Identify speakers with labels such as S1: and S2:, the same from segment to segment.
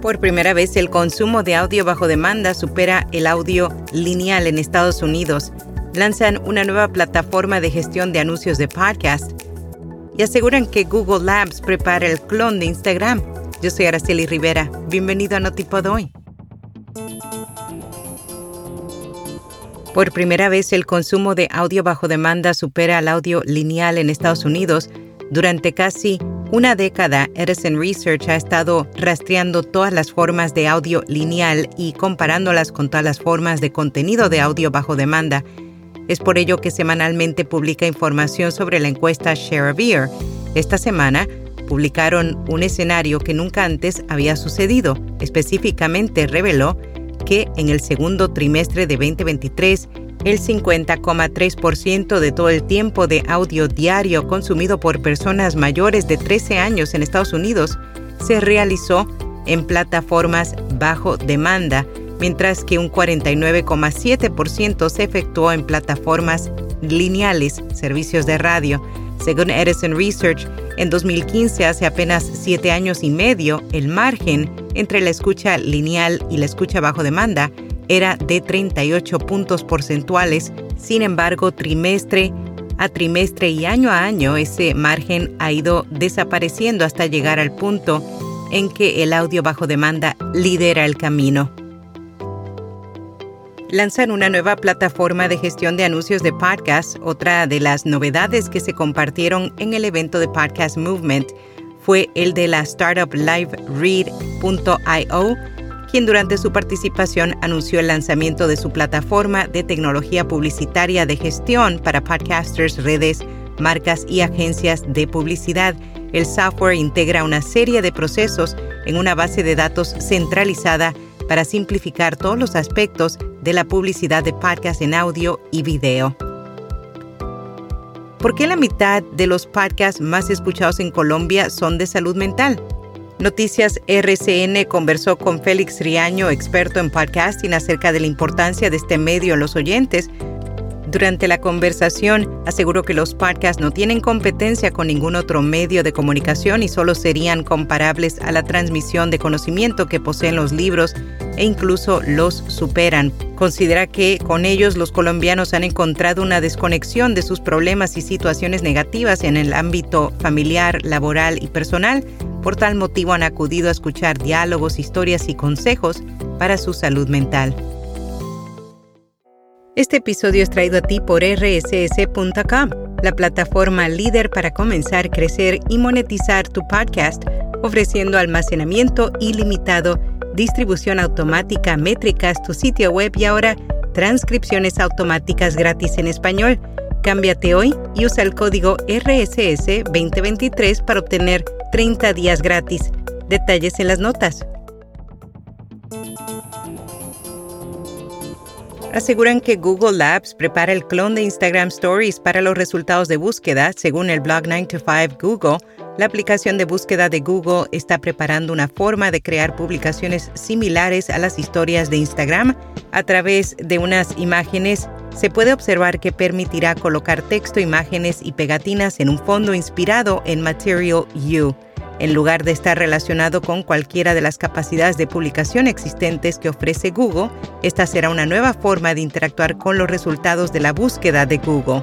S1: Por primera vez, el consumo de audio bajo demanda supera el audio lineal en Estados Unidos. Lanzan una nueva plataforma de gestión de anuncios de podcast y aseguran que Google Labs prepara el clon de Instagram. Yo soy Araceli Rivera. Bienvenido a Notipod hoy. Por primera vez, el consumo de audio bajo demanda supera al audio lineal en Estados Unidos. Durante casi una década, Edison Research ha estado rastreando todas las formas de audio lineal y comparándolas con todas las formas de contenido de audio bajo demanda. Es por ello que semanalmente publica información sobre la encuesta Share of Ear. Esta semana publicaron un escenario que nunca antes había sucedido. Específicamente reveló que en el segundo trimestre de 2023 el 50,3% de todo el tiempo de audio diario consumido por personas mayores de 13 años en Estados Unidos se realizó en plataformas bajo demanda, mientras que un 49,7% se efectuó en plataformas lineales, servicios de radio. Según Edison Research, en 2015, hace apenas siete años y medio, el margen entre la escucha lineal y la escucha bajo demanda era de 38 puntos porcentuales. Sin embargo, trimestre a trimestre y año a año ese margen ha ido desapareciendo hasta llegar al punto en que el audio bajo demanda lidera el camino. Lanzan una nueva plataforma de gestión de anuncios de podcast. Otra de las novedades que se compartieron en el evento de Podcast Movement fue el de la startup LiveRead.io, quien durante su participación anunció el lanzamiento de su plataforma de tecnología publicitaria de gestión para podcasters, redes, marcas y agencias de publicidad. El software integra una serie de procesos en una base de datos centralizada para simplificar todos los aspectos de la publicidad de podcast en audio y video. ¿Por qué la mitad de los podcasts más escuchados en Colombia son de salud mental? Noticias RCN conversó con Félix Riaño, experto en podcasting, acerca de la importancia de este medio a los oyentes. Durante la conversación, aseguró que los podcasts no tienen competencia con ningún otro medio de comunicación y solo serían comparables a la transmisión de conocimiento que poseen los libros e incluso los superan. Considera que con ellos los colombianos han encontrado una desconexión de sus problemas y situaciones negativas en el ámbito familiar, laboral y personal por tal motivo han acudido a escuchar diálogos, historias y consejos para su salud mental. Este episodio es traído a ti por rss.com, la plataforma líder para comenzar, crecer y monetizar tu podcast, ofreciendo almacenamiento ilimitado, distribución automática, métricas, tu sitio web y ahora transcripciones automáticas gratis en español. Cámbiate hoy y usa el código RSS 2023 para obtener 30 días gratis. Detalles en las notas. Aseguran que Google Labs prepara el clon de Instagram Stories para los resultados de búsqueda. Según el blog 9 to 5 Google, la aplicación de búsqueda de Google está preparando una forma de crear publicaciones similares a las historias de Instagram a través de unas imágenes se puede observar que permitirá colocar texto, imágenes y pegatinas en un fondo inspirado en Material U, en lugar de estar relacionado con cualquiera de las capacidades de publicación existentes que ofrece Google, esta será una nueva forma de interactuar con los resultados de la búsqueda de Google.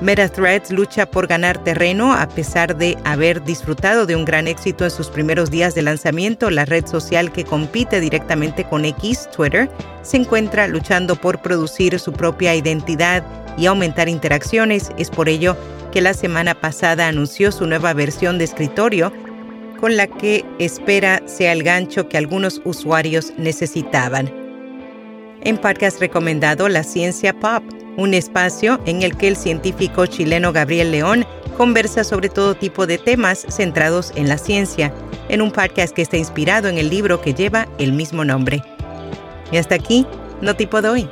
S1: MetaThreads lucha por ganar terreno a pesar de haber disfrutado de un gran éxito en sus primeros días de lanzamiento. La red social que compite directamente con X, Twitter, se encuentra luchando por producir su propia identidad y aumentar interacciones. Es por ello que la semana pasada anunció su nueva versión de escritorio con la que espera sea el gancho que algunos usuarios necesitaban. En podcast recomendado La Ciencia Pop, un espacio en el que el científico chileno Gabriel León conversa sobre todo tipo de temas centrados en la ciencia, en un podcast que está inspirado en el libro que lleva el mismo nombre. Y hasta aquí, no tipo de hoy.